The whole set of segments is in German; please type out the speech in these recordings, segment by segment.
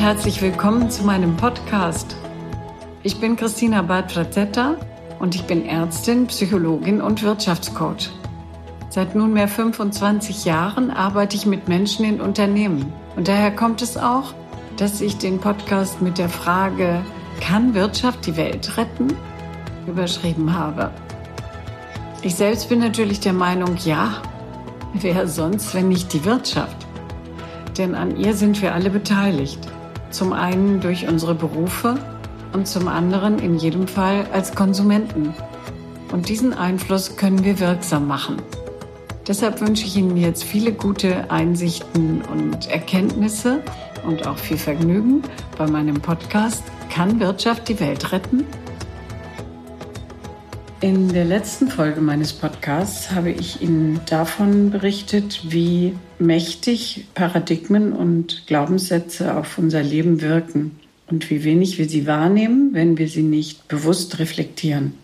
Herzlich willkommen zu meinem Podcast. Ich bin Christina Bad-Frazetta und ich bin Ärztin, Psychologin und Wirtschaftscoach. Seit nunmehr 25 Jahren arbeite ich mit Menschen in Unternehmen. Und daher kommt es auch, dass ich den Podcast mit der Frage, kann Wirtschaft die Welt retten? überschrieben habe. Ich selbst bin natürlich der Meinung, ja, wer sonst, wenn nicht die Wirtschaft? Denn an ihr sind wir alle beteiligt. Zum einen durch unsere Berufe und zum anderen in jedem Fall als Konsumenten. Und diesen Einfluss können wir wirksam machen. Deshalb wünsche ich Ihnen jetzt viele gute Einsichten und Erkenntnisse und auch viel Vergnügen bei meinem Podcast Kann Wirtschaft die Welt retten? In der letzten Folge meines Podcasts habe ich Ihnen davon berichtet, wie mächtig Paradigmen und Glaubenssätze auf unser Leben wirken und wie wenig wir sie wahrnehmen, wenn wir sie nicht bewusst reflektieren.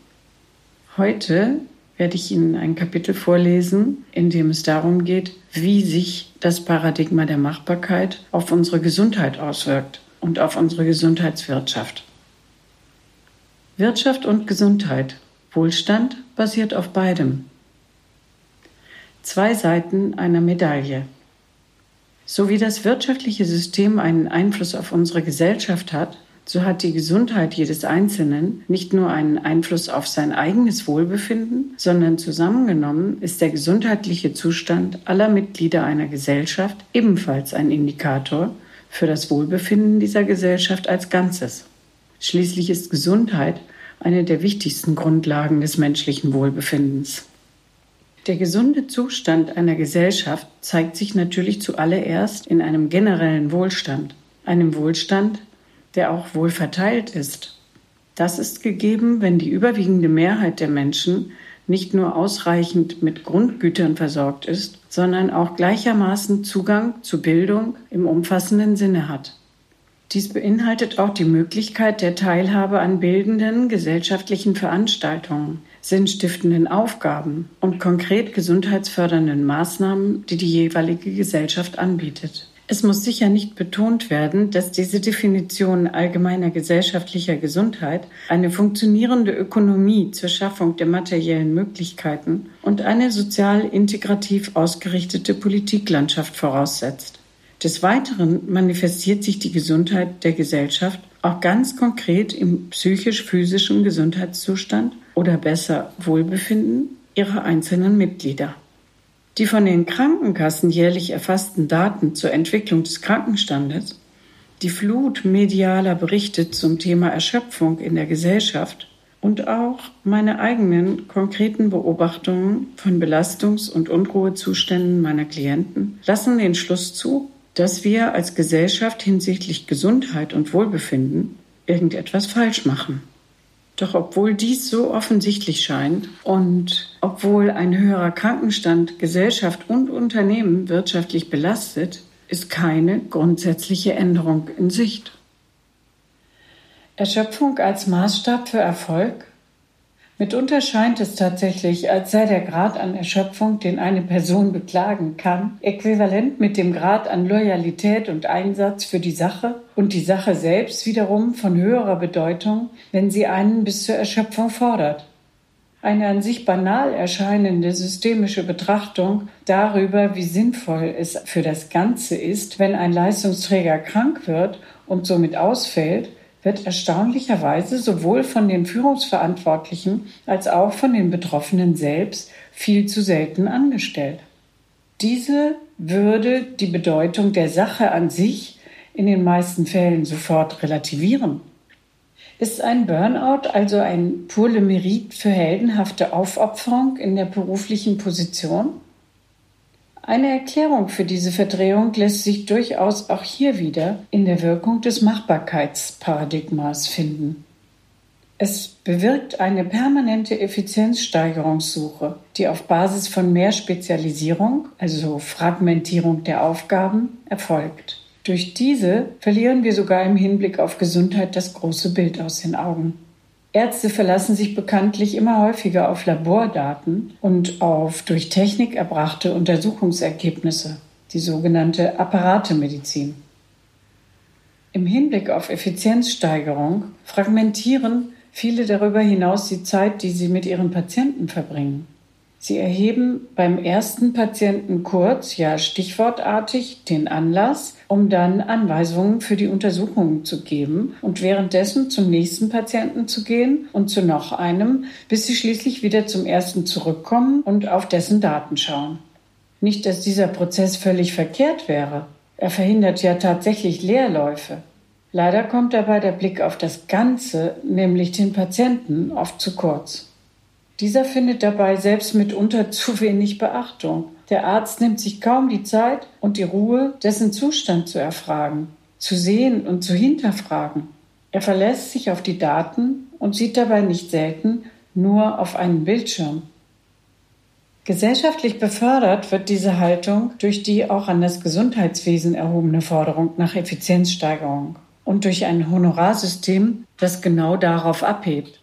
Heute werde ich Ihnen ein Kapitel vorlesen, in dem es darum geht, wie sich das Paradigma der Machbarkeit auf unsere Gesundheit auswirkt und auf unsere Gesundheitswirtschaft. Wirtschaft und Gesundheit Wohlstand basiert auf beidem. Zwei Seiten einer Medaille. So wie das wirtschaftliche System einen Einfluss auf unsere Gesellschaft hat, so hat die Gesundheit jedes Einzelnen nicht nur einen Einfluss auf sein eigenes Wohlbefinden, sondern zusammengenommen ist der gesundheitliche Zustand aller Mitglieder einer Gesellschaft ebenfalls ein Indikator für das Wohlbefinden dieser Gesellschaft als Ganzes. Schließlich ist Gesundheit eine der wichtigsten Grundlagen des menschlichen Wohlbefindens. Der gesunde Zustand einer Gesellschaft zeigt sich natürlich zuallererst in einem generellen Wohlstand, einem Wohlstand, der auch wohl verteilt ist. Das ist gegeben, wenn die überwiegende Mehrheit der Menschen nicht nur ausreichend mit Grundgütern versorgt ist, sondern auch gleichermaßen Zugang zu Bildung im umfassenden Sinne hat. Dies beinhaltet auch die Möglichkeit der Teilhabe an bildenden gesellschaftlichen Veranstaltungen, sinnstiftenden Aufgaben und konkret gesundheitsfördernden Maßnahmen, die die jeweilige Gesellschaft anbietet. Es muss sicher nicht betont werden, dass diese Definition allgemeiner gesellschaftlicher Gesundheit eine funktionierende Ökonomie zur Schaffung der materiellen Möglichkeiten und eine sozial integrativ ausgerichtete Politiklandschaft voraussetzt. Des Weiteren manifestiert sich die Gesundheit der Gesellschaft auch ganz konkret im psychisch-physischen Gesundheitszustand oder besser Wohlbefinden ihrer einzelnen Mitglieder. Die von den Krankenkassen jährlich erfassten Daten zur Entwicklung des Krankenstandes, die Flut medialer Berichte zum Thema Erschöpfung in der Gesellschaft und auch meine eigenen konkreten Beobachtungen von Belastungs- und Unruhezuständen meiner Klienten lassen den Schluss zu, dass wir als Gesellschaft hinsichtlich Gesundheit und Wohlbefinden irgendetwas falsch machen. Doch obwohl dies so offensichtlich scheint und obwohl ein höherer Krankenstand Gesellschaft und Unternehmen wirtschaftlich belastet, ist keine grundsätzliche Änderung in Sicht. Erschöpfung als Maßstab für Erfolg Mitunter scheint es tatsächlich, als sei der Grad an Erschöpfung, den eine Person beklagen kann, äquivalent mit dem Grad an Loyalität und Einsatz für die Sache und die Sache selbst wiederum von höherer Bedeutung, wenn sie einen bis zur Erschöpfung fordert. Eine an sich banal erscheinende systemische Betrachtung darüber, wie sinnvoll es für das Ganze ist, wenn ein Leistungsträger krank wird und somit ausfällt, wird erstaunlicherweise sowohl von den Führungsverantwortlichen als auch von den Betroffenen selbst viel zu selten angestellt. Diese würde die Bedeutung der Sache an sich in den meisten Fällen sofort relativieren. Ist ein Burnout also ein pour le mérite für heldenhafte Aufopferung in der beruflichen Position? Eine Erklärung für diese Verdrehung lässt sich durchaus auch hier wieder in der Wirkung des Machbarkeitsparadigmas finden. Es bewirkt eine permanente Effizienzsteigerungssuche, die auf Basis von mehr Spezialisierung, also Fragmentierung der Aufgaben, erfolgt. Durch diese verlieren wir sogar im Hinblick auf Gesundheit das große Bild aus den Augen. Ärzte verlassen sich bekanntlich immer häufiger auf Labordaten und auf durch Technik erbrachte Untersuchungsergebnisse, die sogenannte Apparatemedizin. Im Hinblick auf Effizienzsteigerung fragmentieren viele darüber hinaus die Zeit, die sie mit ihren Patienten verbringen. Sie erheben beim ersten Patienten kurz, ja stichwortartig, den Anlass, um dann Anweisungen für die Untersuchungen zu geben und währenddessen zum nächsten Patienten zu gehen und zu noch einem, bis sie schließlich wieder zum ersten zurückkommen und auf dessen Daten schauen. Nicht, dass dieser Prozess völlig verkehrt wäre. Er verhindert ja tatsächlich Leerläufe. Leider kommt dabei der Blick auf das Ganze, nämlich den Patienten, oft zu kurz. Dieser findet dabei selbst mitunter zu wenig Beachtung. Der Arzt nimmt sich kaum die Zeit und die Ruhe, dessen Zustand zu erfragen, zu sehen und zu hinterfragen. Er verlässt sich auf die Daten und sieht dabei nicht selten nur auf einen Bildschirm. Gesellschaftlich befördert wird diese Haltung durch die auch an das Gesundheitswesen erhobene Forderung nach Effizienzsteigerung und durch ein Honorarsystem, das genau darauf abhebt.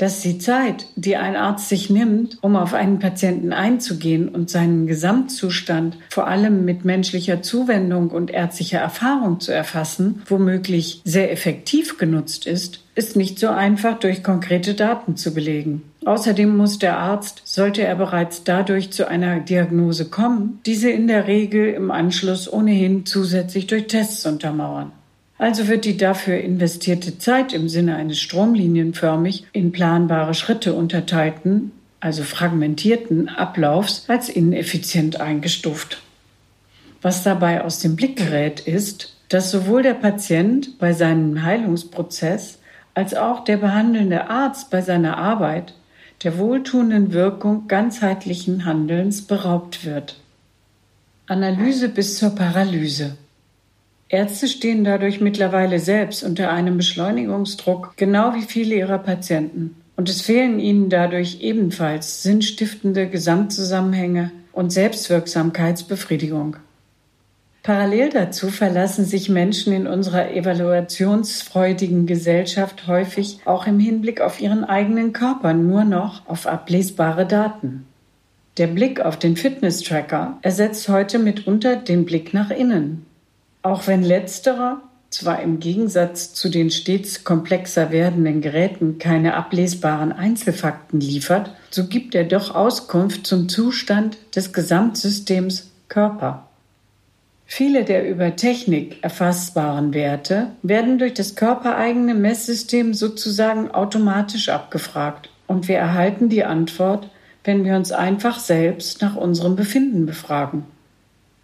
Dass die Zeit, die ein Arzt sich nimmt, um auf einen Patienten einzugehen und seinen Gesamtzustand vor allem mit menschlicher Zuwendung und ärztlicher Erfahrung zu erfassen, womöglich sehr effektiv genutzt ist, ist nicht so einfach durch konkrete Daten zu belegen. Außerdem muss der Arzt, sollte er bereits dadurch zu einer Diagnose kommen, diese in der Regel im Anschluss ohnehin zusätzlich durch Tests untermauern. Also wird die dafür investierte Zeit im Sinne eines stromlinienförmig in planbare Schritte unterteilten, also fragmentierten Ablaufs als ineffizient eingestuft. Was dabei aus dem Blick gerät, ist, dass sowohl der Patient bei seinem Heilungsprozess als auch der behandelnde Arzt bei seiner Arbeit der wohltuenden Wirkung ganzheitlichen Handelns beraubt wird. Analyse bis zur Paralyse. Ärzte stehen dadurch mittlerweile selbst unter einem Beschleunigungsdruck, genau wie viele ihrer Patienten. Und es fehlen ihnen dadurch ebenfalls sinnstiftende Gesamtzusammenhänge und Selbstwirksamkeitsbefriedigung. Parallel dazu verlassen sich Menschen in unserer evaluationsfreudigen Gesellschaft häufig auch im Hinblick auf ihren eigenen Körper nur noch auf ablesbare Daten. Der Blick auf den Fitness-Tracker ersetzt heute mitunter den Blick nach innen. Auch wenn letzterer zwar im Gegensatz zu den stets komplexer werdenden Geräten keine ablesbaren Einzelfakten liefert, so gibt er doch Auskunft zum Zustand des Gesamtsystems Körper. Viele der über Technik erfassbaren Werte werden durch das körpereigene Messsystem sozusagen automatisch abgefragt und wir erhalten die Antwort, wenn wir uns einfach selbst nach unserem Befinden befragen.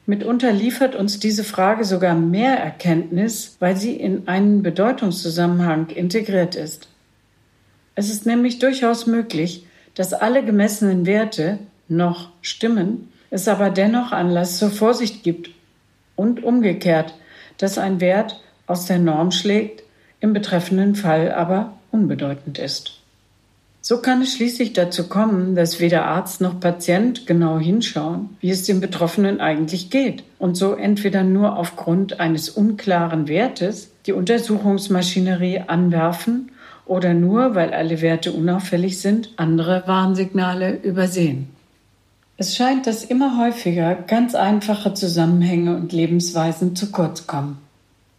Mitunter liefert uns diese Frage sogar mehr Erkenntnis, weil sie in einen Bedeutungszusammenhang integriert ist. Es ist nämlich durchaus möglich, dass alle gemessenen Werte noch stimmen, es aber dennoch Anlass zur Vorsicht gibt und umgekehrt, dass ein Wert aus der Norm schlägt, im betreffenden Fall aber unbedeutend ist. So kann es schließlich dazu kommen, dass weder Arzt noch Patient genau hinschauen, wie es dem Betroffenen eigentlich geht und so entweder nur aufgrund eines unklaren Wertes die Untersuchungsmaschinerie anwerfen oder nur, weil alle Werte unauffällig sind, andere Warnsignale übersehen. Es scheint, dass immer häufiger ganz einfache Zusammenhänge und Lebensweisen zu kurz kommen.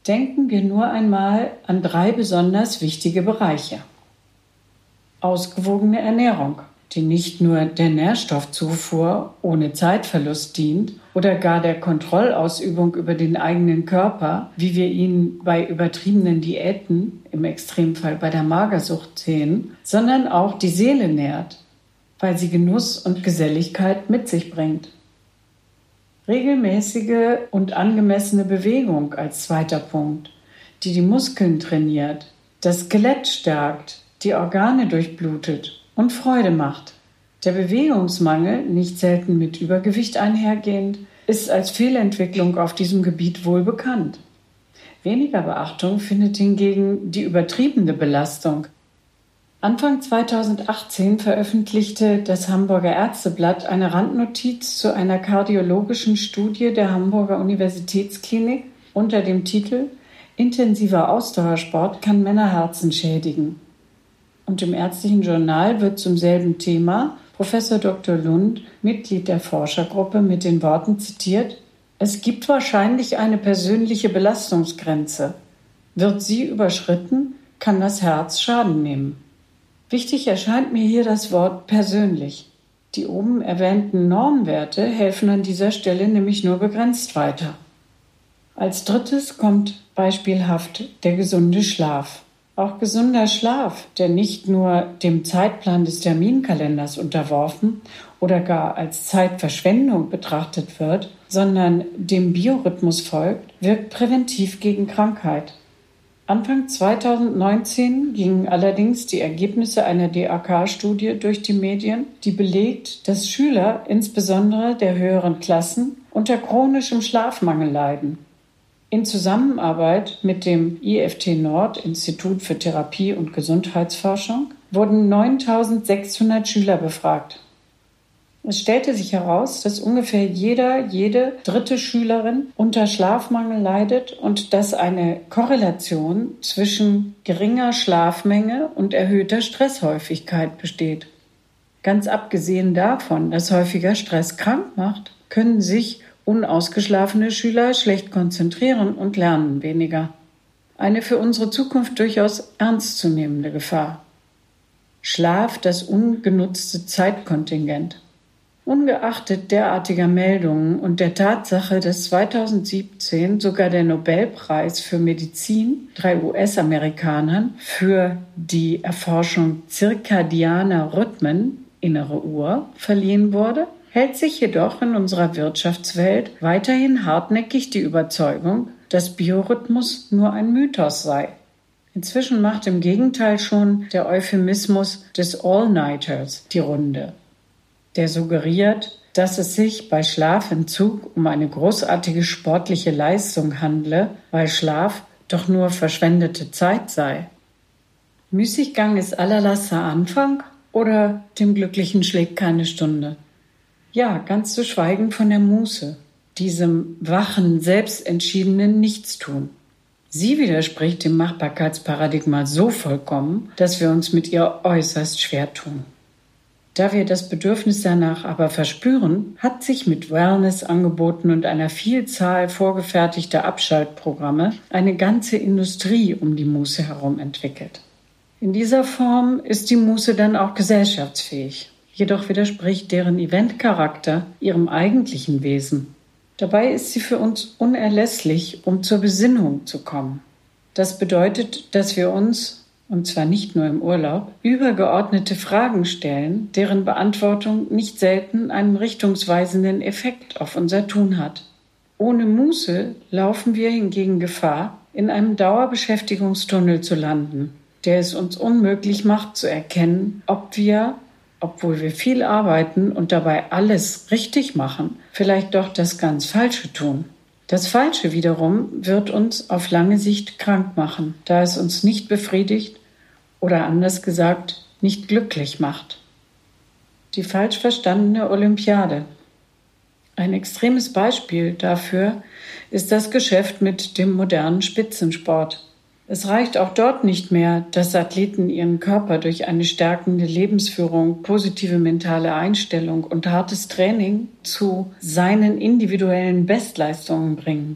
Denken wir nur einmal an drei besonders wichtige Bereiche ausgewogene Ernährung, die nicht nur der Nährstoffzufuhr ohne Zeitverlust dient oder gar der Kontrollausübung über den eigenen Körper, wie wir ihn bei übertriebenen Diäten, im Extremfall bei der Magersucht sehen, sondern auch die Seele nährt, weil sie Genuss und Geselligkeit mit sich bringt. Regelmäßige und angemessene Bewegung als zweiter Punkt, die die Muskeln trainiert, das Skelett stärkt, die Organe durchblutet und Freude macht. Der Bewegungsmangel, nicht selten mit Übergewicht einhergehend, ist als Fehlentwicklung auf diesem Gebiet wohl bekannt. Weniger Beachtung findet hingegen die übertriebene Belastung. Anfang 2018 veröffentlichte das Hamburger Ärzteblatt eine Randnotiz zu einer kardiologischen Studie der Hamburger Universitätsklinik unter dem Titel Intensiver Ausdauersport kann Männerherzen schädigen. Und im ärztlichen Journal wird zum selben Thema Professor Dr. Lund, Mitglied der Forschergruppe, mit den Worten zitiert, es gibt wahrscheinlich eine persönliche Belastungsgrenze. Wird sie überschritten, kann das Herz Schaden nehmen. Wichtig erscheint mir hier das Wort persönlich. Die oben erwähnten Normwerte helfen an dieser Stelle nämlich nur begrenzt weiter. Als drittes kommt beispielhaft der gesunde Schlaf. Auch gesunder Schlaf, der nicht nur dem Zeitplan des Terminkalenders unterworfen oder gar als Zeitverschwendung betrachtet wird, sondern dem Biorhythmus folgt, wirkt präventiv gegen Krankheit. Anfang 2019 gingen allerdings die Ergebnisse einer DAK-Studie durch die Medien, die belegt, dass Schüler, insbesondere der höheren Klassen, unter chronischem Schlafmangel leiden. In Zusammenarbeit mit dem IFT Nord Institut für Therapie und Gesundheitsforschung wurden 9600 Schüler befragt. Es stellte sich heraus, dass ungefähr jeder, jede dritte Schülerin unter Schlafmangel leidet und dass eine Korrelation zwischen geringer Schlafmenge und erhöhter Stresshäufigkeit besteht. Ganz abgesehen davon, dass häufiger Stress krank macht, können sich unausgeschlafene Schüler schlecht konzentrieren und lernen weniger. Eine für unsere Zukunft durchaus ernstzunehmende Gefahr. Schlaf das ungenutzte Zeitkontingent. Ungeachtet derartiger Meldungen und der Tatsache, dass 2017 sogar der Nobelpreis für Medizin drei US-Amerikanern für die Erforschung zirkadianer Rhythmen, innere Uhr, verliehen wurde, hält sich jedoch in unserer Wirtschaftswelt weiterhin hartnäckig die Überzeugung, dass Biorhythmus nur ein Mythos sei. Inzwischen macht im Gegenteil schon der Euphemismus des All-Nighters die Runde der suggeriert, dass es sich bei Schlafentzug um eine großartige sportliche Leistung handle, weil Schlaf doch nur verschwendete Zeit sei. Müßiggang ist allerlasser Anfang oder dem Glücklichen schlägt keine Stunde. Ja, ganz zu schweigen von der Muße, diesem wachen, selbstentschiedenen Nichtstun. Sie widerspricht dem Machbarkeitsparadigma so vollkommen, dass wir uns mit ihr äußerst schwer tun. Da wir das Bedürfnis danach aber verspüren, hat sich mit Wellness-Angeboten und einer Vielzahl vorgefertigter Abschaltprogramme eine ganze Industrie um die Muße herum entwickelt. In dieser Form ist die Muße dann auch gesellschaftsfähig. Jedoch widerspricht deren Eventcharakter ihrem eigentlichen Wesen. Dabei ist sie für uns unerlässlich, um zur Besinnung zu kommen. Das bedeutet, dass wir uns und zwar nicht nur im Urlaub, übergeordnete Fragen stellen, deren Beantwortung nicht selten einen richtungsweisenden Effekt auf unser Tun hat. Ohne Muße laufen wir hingegen Gefahr, in einem Dauerbeschäftigungstunnel zu landen, der es uns unmöglich macht zu erkennen, ob wir, obwohl wir viel arbeiten und dabei alles richtig machen, vielleicht doch das ganz Falsche tun. Das Falsche wiederum wird uns auf lange Sicht krank machen, da es uns nicht befriedigt oder anders gesagt nicht glücklich macht. Die falsch verstandene Olympiade. Ein extremes Beispiel dafür ist das Geschäft mit dem modernen Spitzensport. Es reicht auch dort nicht mehr, dass Athleten ihren Körper durch eine stärkende Lebensführung, positive mentale Einstellung und hartes Training zu seinen individuellen Bestleistungen bringen.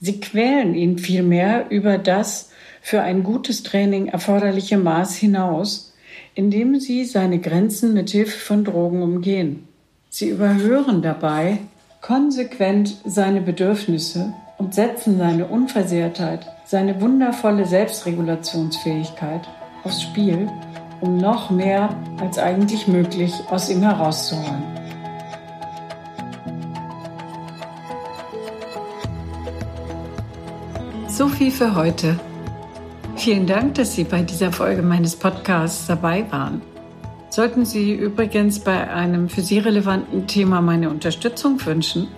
Sie quälen ihn vielmehr über das für ein gutes Training erforderliche Maß hinaus, indem sie seine Grenzen mit Hilfe von Drogen umgehen. Sie überhören dabei konsequent seine Bedürfnisse und setzen seine Unversehrtheit seine wundervolle Selbstregulationsfähigkeit aufs Spiel, um noch mehr als eigentlich möglich aus ihm herauszuholen. So viel für heute. Vielen Dank, dass Sie bei dieser Folge meines Podcasts dabei waren. Sollten Sie übrigens bei einem für Sie relevanten Thema meine Unterstützung wünschen,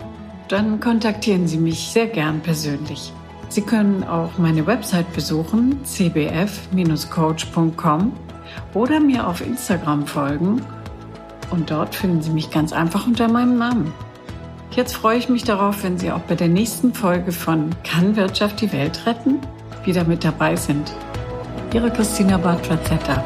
dann kontaktieren Sie mich sehr gern persönlich. Sie können auch meine Website besuchen, cbf-coach.com oder mir auf Instagram folgen und dort finden Sie mich ganz einfach unter meinem Namen. Jetzt freue ich mich darauf, wenn Sie auch bei der nächsten Folge von Kann Wirtschaft die Welt retten wieder mit dabei sind. Ihre Christina Bartrazetta.